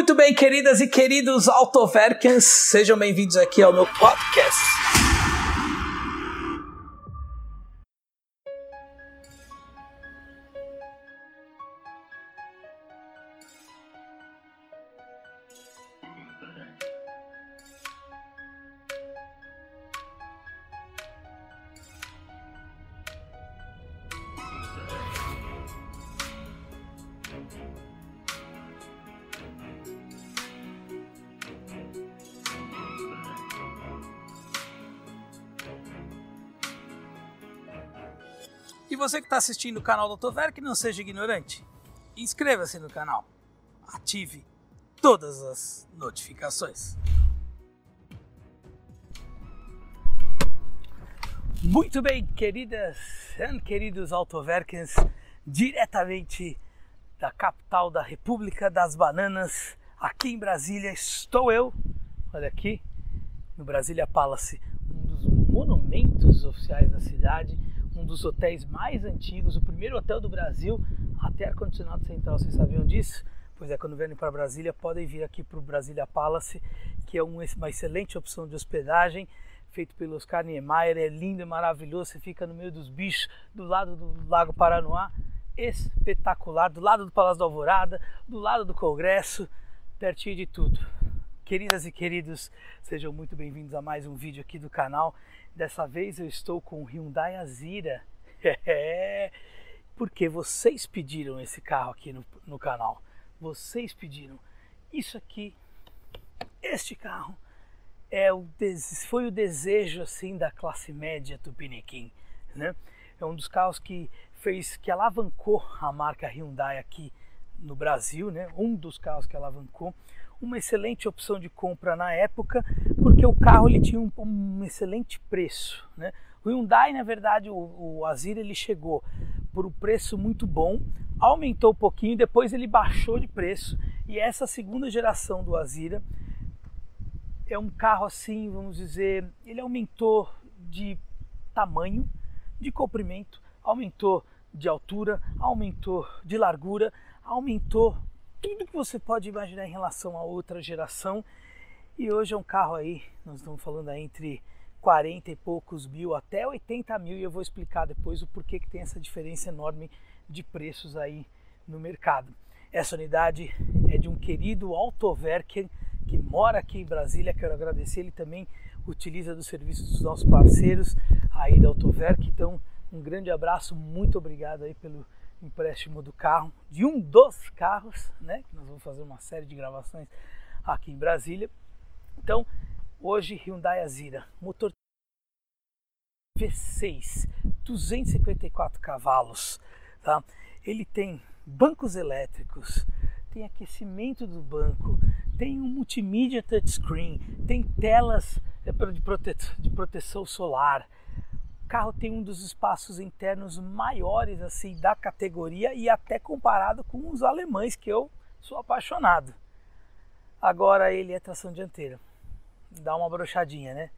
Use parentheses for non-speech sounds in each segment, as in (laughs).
Muito bem, queridas e queridos Autoverkens, sejam bem-vindos aqui ao meu podcast. E você que está assistindo o canal do Autoverk, não seja ignorante. Inscreva-se no canal. Ative todas as notificações. Muito bem, queridas e queridos Autoverkens, diretamente da capital da República das Bananas, aqui em Brasília, estou eu, olha aqui, no Brasília Palace, um dos monumentos oficiais da cidade, um dos hotéis mais antigos, o primeiro hotel do Brasil a ter ar-condicionado central. Vocês sabiam disso? Pois é, quando vierem para Brasília, podem vir aqui para o Brasília Palace, que é uma excelente opção de hospedagem, feito pelo Oscar Niemeyer. É lindo, é maravilhoso. Você fica no meio dos bichos, do lado do Lago Paranoá. Espetacular, do lado do Palácio da Alvorada, do lado do Congresso, pertinho de tudo. Queridas e queridos, sejam muito bem-vindos a mais um vídeo aqui do canal. Dessa vez eu estou com o Hyundai Azira. (laughs) É, porque vocês pediram esse carro aqui no, no canal. Vocês pediram. Isso aqui, este carro, é o, foi o desejo assim da classe média tupiniquim. Né? É um dos carros que fez, que alavancou a marca Hyundai aqui no Brasil, né? um dos carros que alavancou uma excelente opção de compra na época, porque o carro ele tinha um, um excelente preço. Né? O Hyundai, na verdade, o, o Azira ele chegou por um preço muito bom, aumentou um pouquinho, depois ele baixou de preço e essa segunda geração do Azira é um carro assim, vamos dizer, ele aumentou de tamanho, de comprimento, aumentou de altura, aumentou de largura, aumentou tudo que você pode imaginar em relação a outra geração. E hoje é um carro aí, nós estamos falando aí entre 40 e poucos mil até 80 mil e eu vou explicar depois o porquê que tem essa diferença enorme de preços aí no mercado. Essa unidade é de um querido Autoverker que mora aqui em Brasília, quero agradecer, ele também utiliza dos serviços dos nossos parceiros aí da Autoverk, então um grande abraço, muito obrigado aí pelo empréstimo do carro, de um dos carros, né? Nós vamos fazer uma série de gravações aqui em Brasília. Então, hoje Hyundai Azira, motor V6, 254 cavalos, tá? Ele tem bancos elétricos, tem aquecimento do banco, tem um multimídia touchscreen, tem telas é, de, de proteção solar, carro tem um dos espaços internos maiores assim da categoria e até comparado com os alemães que eu sou apaixonado. Agora ele é tração dianteira. Dá uma brochadinha, né?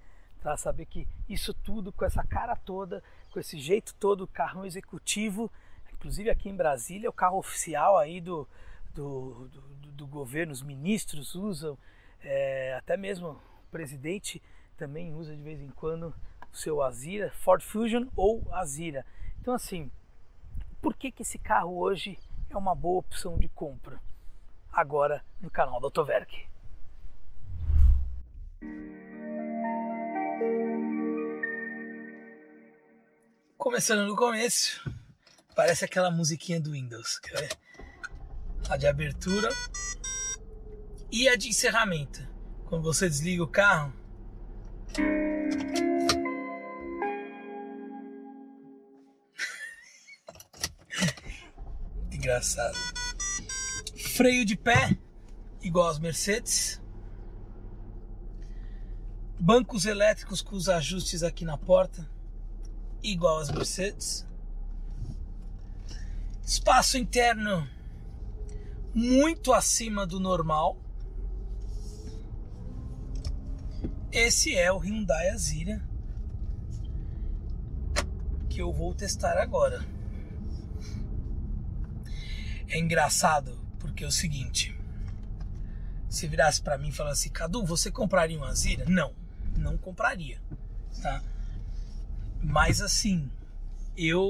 Para saber que isso tudo com essa cara toda, com esse jeito todo, carro executivo, inclusive aqui em Brasília, o carro oficial aí do, do, do, do governo, os ministros usam, é, até mesmo o presidente também usa de vez em quando o seu Azira, Ford Fusion ou Azira. Então assim, por que, que esse carro hoje é uma boa opção de compra? Agora no canal do Autoverk. Começando no começo, parece aquela musiquinha do Windows, a de abertura e a de encerramento. Quando você desliga o carro, engraçado. Freio de pé, igual aos Mercedes. Bancos elétricos com os ajustes aqui na porta, igual às Mercedes. Espaço interno muito acima do normal. Esse é o Hyundai Azira que eu vou testar agora. É engraçado porque é o seguinte: se virasse para mim e falasse, Cadu, você compraria um Azira? Não, não compraria, tá? Mas assim, eu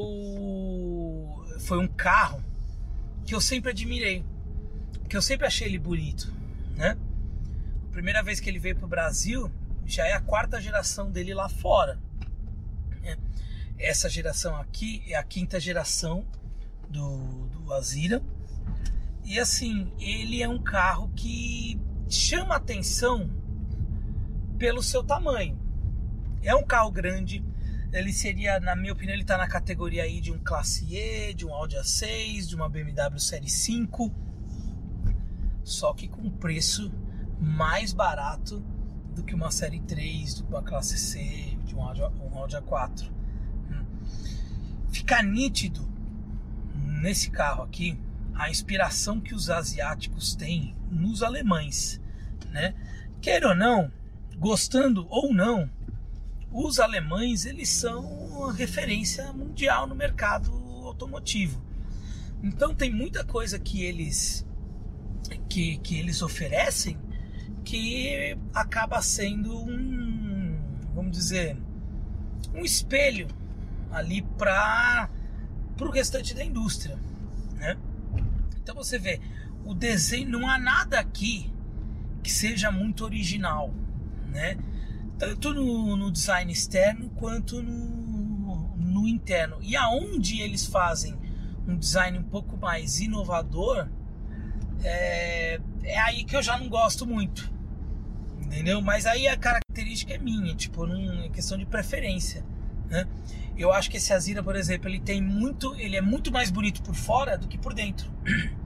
foi um carro que eu sempre admirei, que eu sempre achei ele bonito, né? A primeira vez que ele veio pro Brasil, já é a quarta geração dele lá fora. Né? Essa geração aqui é a quinta geração do, do Azira. E assim, ele é um carro que chama atenção pelo seu tamanho. É um carro grande, ele seria, na minha opinião, ele está na categoria aí de um Classe E, de um Audi A6, de uma BMW Série 5, só que com preço mais barato do que uma Série 3, do que uma Classe C, de um Audi, um Audi A4. Hum. Fica nítido nesse carro aqui a inspiração que os asiáticos têm nos alemães, né? Quer ou não, gostando ou não, os alemães eles são referência mundial no mercado automotivo. Então tem muita coisa que eles que, que eles oferecem que acaba sendo um, vamos dizer, um espelho ali para o restante da indústria? Então você vê, o desenho não há nada aqui que seja muito original, né? tanto no, no design externo quanto no, no interno. E aonde eles fazem um design um pouco mais inovador, é, é aí que eu já não gosto muito. Entendeu? Mas aí a característica é minha, tipo, num, questão de preferência. Né? Eu acho que esse Azira, por exemplo, ele tem muito. Ele é muito mais bonito por fora do que por dentro. (clears throat)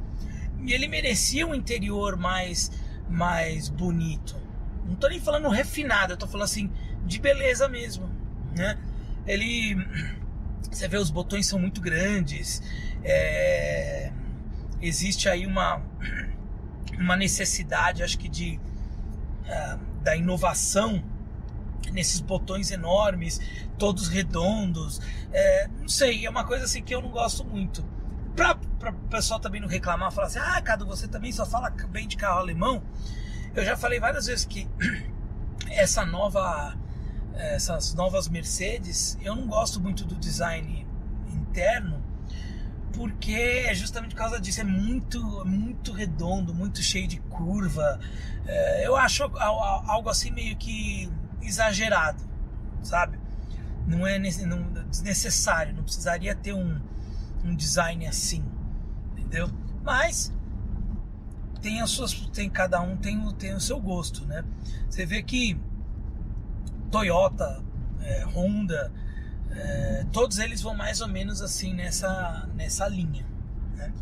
E ele merecia um interior mais, mais bonito. Não tô nem falando refinado, eu tô falando assim, de beleza mesmo, né? Ele... (clears throat) Você vê, os botões são muito grandes, é, existe aí uma, (clears throat) uma necessidade, acho que de... Uh, da inovação nesses botões enormes, todos redondos. É, não sei, é uma coisa assim que eu não gosto muito. Pra o pessoal também não reclamar, falar assim, ah, Cadu, você também só fala bem de carro alemão. Eu já falei várias vezes que (clears throat) essa nova, essas novas Mercedes, eu não gosto muito do design interno, porque é justamente por causa disso, é muito, muito redondo, muito cheio de curva. É, eu acho algo assim meio que exagerado, sabe? Não é desnecessário, não precisaria ter um, um design assim, entendeu? Mas tem as suas, tem cada um tem, tem o seu gosto, né? Você vê que Toyota, é, Honda, é, todos eles vão mais ou menos assim nessa nessa linha, né?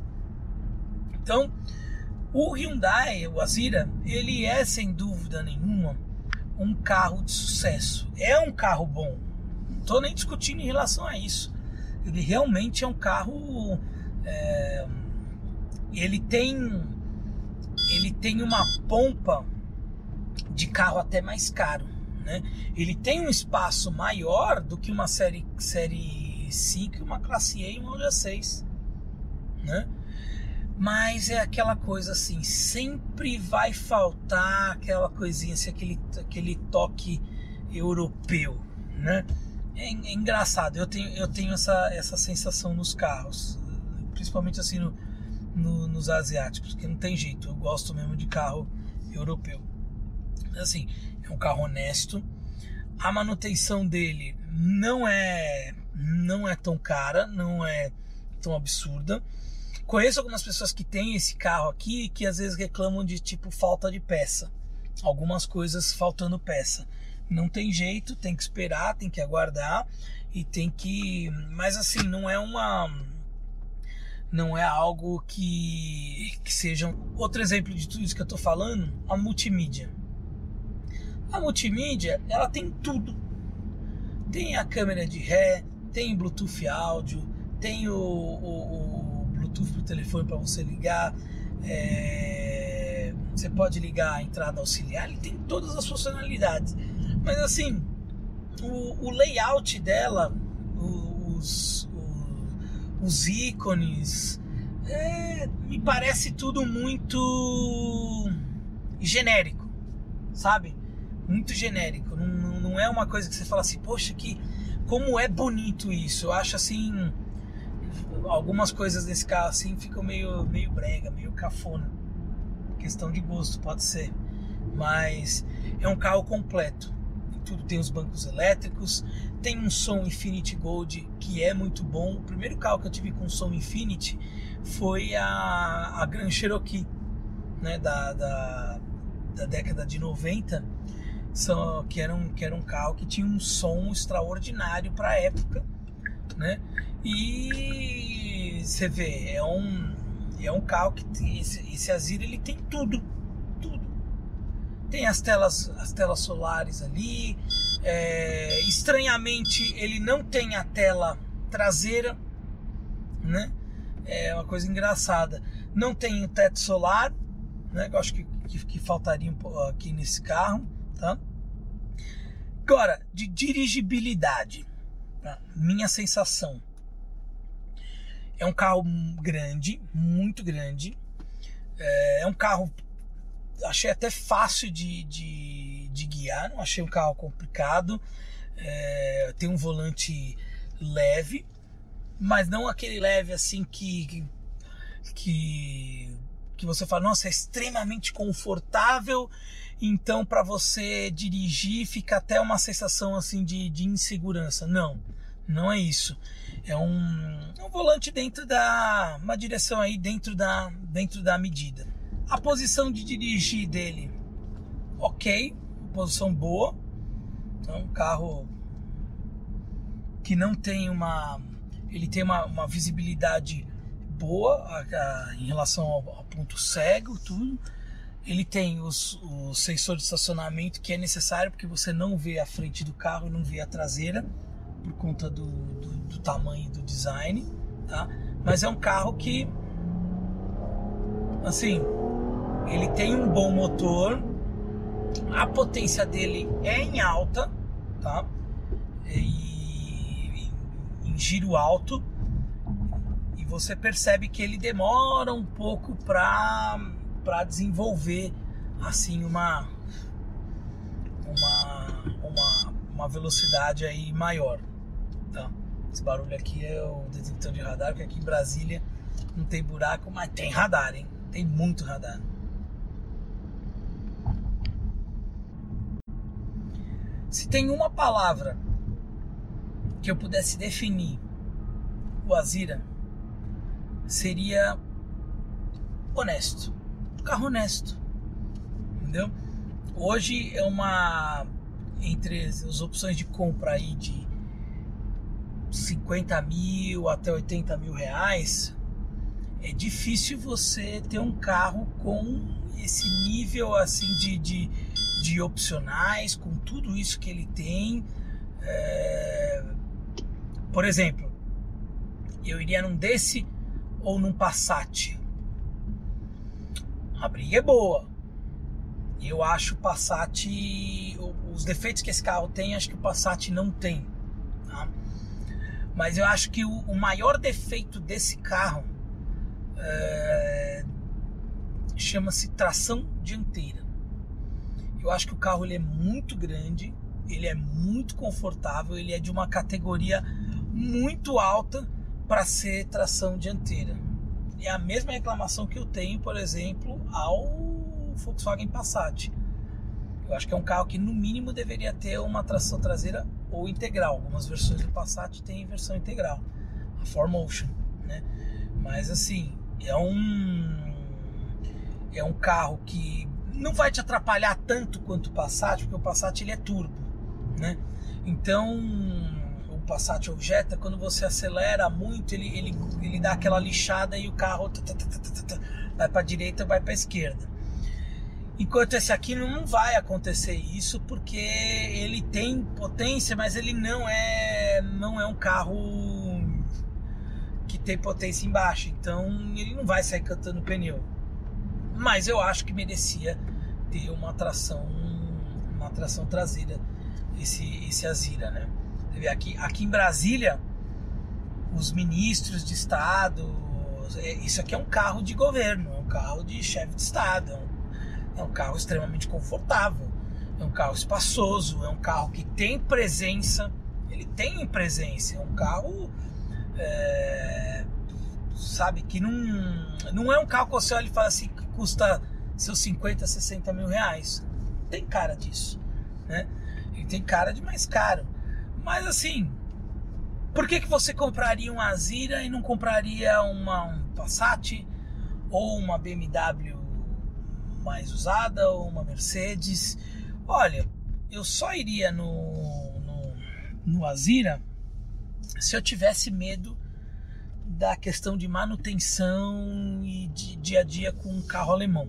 Então, o Hyundai, o Azira, ele é sem dúvida nenhuma um carro de sucesso. É um carro bom. Não estou nem discutindo em relação a isso. Ele realmente é um carro. É, ele tem ele tem uma pompa de carro até mais caro. Né? Ele tem um espaço maior do que uma série, série 5 e uma classe E e uma Honda 6. Né? Mas é aquela coisa assim, sempre vai faltar aquela coisinha, assim, aquele, aquele toque europeu. Né? É, é engraçado, eu tenho, eu tenho essa, essa sensação nos carros, principalmente assim no, no, nos asiáticos, porque não tem jeito, eu gosto mesmo de carro europeu. Assim, é um carro honesto, a manutenção dele não é não é tão cara, não é tão absurda. Conheço algumas pessoas que têm esse carro aqui que às vezes reclamam de tipo falta de peça, algumas coisas faltando peça. Não tem jeito, tem que esperar, tem que aguardar e tem que, mas assim, não é uma não é algo que, que seja. Outro exemplo de tudo isso que eu estou falando, a multimídia. A multimídia, ela tem tudo. Tem a câmera de ré, tem Bluetooth áudio, tem o, o, o Bluetooth telefone para você ligar, é, você pode ligar a entrada auxiliar, ele tem todas as funcionalidades. Mas assim, o, o layout dela, os, os ícones. É, me parece tudo muito genérico, sabe? Muito genérico. Não, não, é uma coisa que você fala assim, poxa, que como é bonito isso. Eu acho assim algumas coisas desse carro assim ficam meio meio brega, meio cafona. Questão de gosto, pode ser. Mas é um carro completo. Tudo tem os bancos elétricos, tem um som Infinity Gold que é muito bom. O primeiro carro que eu tive com som Infinity foi a, a Grand Cherokee, né, da, da, da década de 90, são, que, era um, que era um carro que tinha um som extraordinário para a época, né? E você vê, é um, é um carro que tem, esse, esse Azira ele tem tudo. Tem as telas, as telas solares ali. É, estranhamente, ele não tem a tela traseira, né? É uma coisa engraçada. Não tem o teto solar, né? Eu acho que, que, que faltaria um aqui nesse carro, tá? Agora, de dirigibilidade, tá? minha sensação é um carro grande, muito grande. É, é um carro, achei até fácil de, de, de, guiar, não achei um carro complicado. É, tem um volante leve, mas não aquele leve assim que, que, que você fala, nossa, é extremamente confortável. Então, para você dirigir, fica até uma sensação assim de, de insegurança. Não, não é isso. É um, é um volante dentro da. uma direção aí dentro da, dentro da medida. A posição de dirigir dele, ok, posição boa. Então, um carro que não tem uma. Ele tem uma, uma visibilidade boa a, a, em relação ao, ao, ponto cego, tudo. Ele tem os, os sensores de estacionamento que é necessário porque você não vê a frente do carro não vê a traseira por conta do, do, do tamanho do design, tá? Mas é um carro que, assim, ele tem um bom motor, a potência dele é em alta, tá? E, em giro alto, e você percebe que ele demora um pouco para para desenvolver assim uma uma, uma uma velocidade aí maior. Tá? Esse barulho aqui é o detector de radar, porque aqui em Brasília não tem buraco, mas tem radar, hein? Tem muito radar. Se tem uma palavra que eu pudesse definir o Azira, seria honesto. carro honesto. Entendeu? Hoje é uma entre as opções de compra aí de 50 mil até 80 mil reais, é difícil você ter um carro com esse nível assim de, de, de opcionais, com tudo isso que ele tem. É... Por exemplo, eu iria num desse ou num Passat. A briga é boa. Eu acho o Passat, os defeitos que esse carro tem, acho que o Passat não tem. Tá? Mas eu acho que o, maior defeito desse carro é, chama-se tração dianteira. Eu acho que o carro ele é muito grande, ele é muito confortável, ele é de uma categoria muito alta para ser tração dianteira. É a mesma reclamação que eu tenho, por exemplo, ao Volkswagen Passat. Eu acho que é um carro que no mínimo deveria ter uma tração traseira ou integral. Algumas versões do Passat têm versão integral, a 4Motion, né? Mas assim, é um é um carro que não vai te atrapalhar tanto quanto o Passat, porque o Passat ele é turbo, né? Então, o Passat Objeta, quando você acelera muito, ele, ele, ele dá aquela lixada e o carro vai para a direita, vai para a esquerda. Enquanto esse aqui não vai acontecer isso porque ele tem potência, mas ele não é não é um carro que tem potência embaixo, então ele não vai sair cantando pneu. Mas eu acho que merecia ter uma tração uma tração traseira esse esse Azira, né? Aqui aqui em Brasília os ministros de estado, é, isso aqui é um carro de governo, é um carro de chefe de estado, é é um carro extremamente confortável, é um carro espaçoso, é um carro que tem presença, ele tem presença, é um carro é, sabe que não, não é um carro que você olha e fala assim que custa seus 50, 60 mil reais. Tem cara disso, né? Ele tem cara de mais caro. Mas assim, por que, que você compraria um Azira e não compraria uma, um Passat ou uma BMW mais usada ou uma Mercedes? Olha, eu só iria no, no, no Azira se eu tivesse medo da questão de manutenção e de dia a dia com um carro alemão.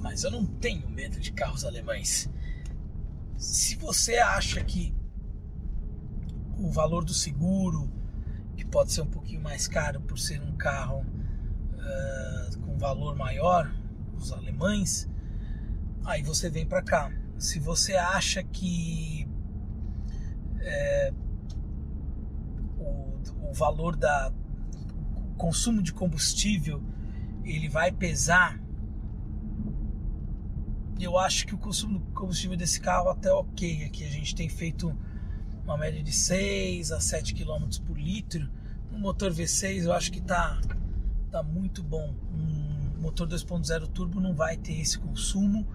Mas eu não tenho medo de carros alemães. Se você acha que o valor do seguro, que pode ser um pouquinho mais caro por ser um carro uh, com valor maior, os alemães, aí você vem para cá. Se você acha que é, o, valor da consumo de combustível ele vai pesar. Eu acho que o consumo de combustível desse carro até ok aqui. A gente tem feito uma média de 6 a 7 km por litro. No motor V6 eu acho que tá tá muito bom. Um motor 2.0 turbo não vai ter esse consumo.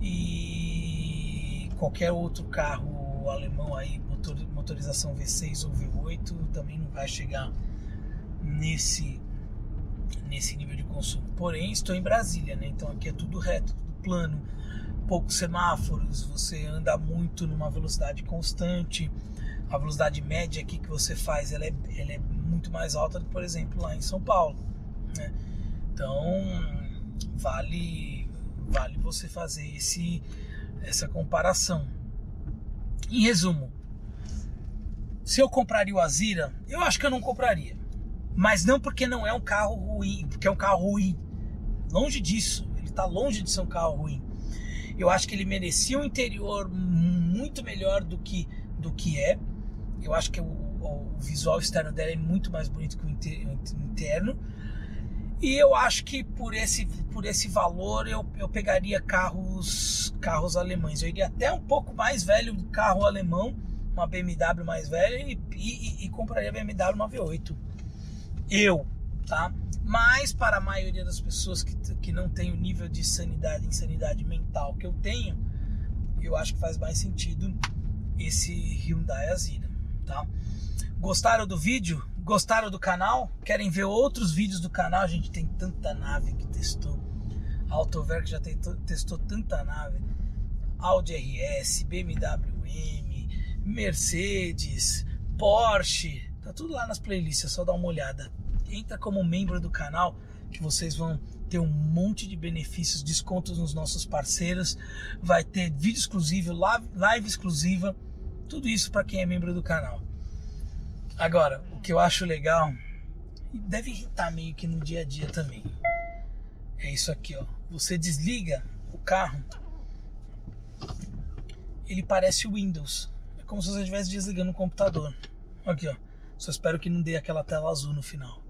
E qualquer outro carro alemão aí motor, motorização V6 ou V8 também não vai chegar nesse nesse nível de consumo. Porém, estou em Brasília, né? Então aqui é tudo reto, tudo plano, poucos semáforos, você anda muito numa velocidade constante. A velocidade média aqui que você faz, ela é, ela é muito mais alta do que, por exemplo, lá em São Paulo, né? Então, vale vale você fazer esse essa comparação. Em resumo, se eu compraria o Azira, eu acho que eu não compraria. Mas não porque não é um carro ruim, porque é um carro ruim. Longe disso, ele está longe de ser um carro ruim. Eu acho que ele merecia um interior muito melhor do que, do que é. Eu acho que o, o visual externo dela é muito mais bonito que o interno. E eu acho que por esse, por esse valor eu, eu pegaria carros, carros alemães. Eu iria até um pouco mais velho do carro alemão uma BMW mais velha e, e, e compraria a BMW uma V8. Eu, tá? Mas para a maioria das pessoas que, que não tem o nível de sanidade, insanidade mental que eu tenho, eu acho que faz mais sentido esse Hyundai Azira, tá? Gostaram do vídeo? Gostaram do canal? Querem ver outros vídeos do canal? A gente tem tanta nave que testou. A Autover que já testou, testou tanta nave. Audi RS, BMW M, Mercedes, Porsche, tá tudo lá nas playlists, é só dar uma olhada. Entra como membro do canal que vocês vão ter um monte de benefícios, descontos nos nossos parceiros, vai ter vídeo exclusivo, live, exclusiva, tudo isso para quem é membro do canal. Agora, o que eu acho legal e deve irritar meio que no dia a dia também. É isso aqui, ó. Você desliga o carro, ele parece o Windows como se você estivesse desligando o computador. Aqui, ó. Só espero que não dê aquela tela azul no final.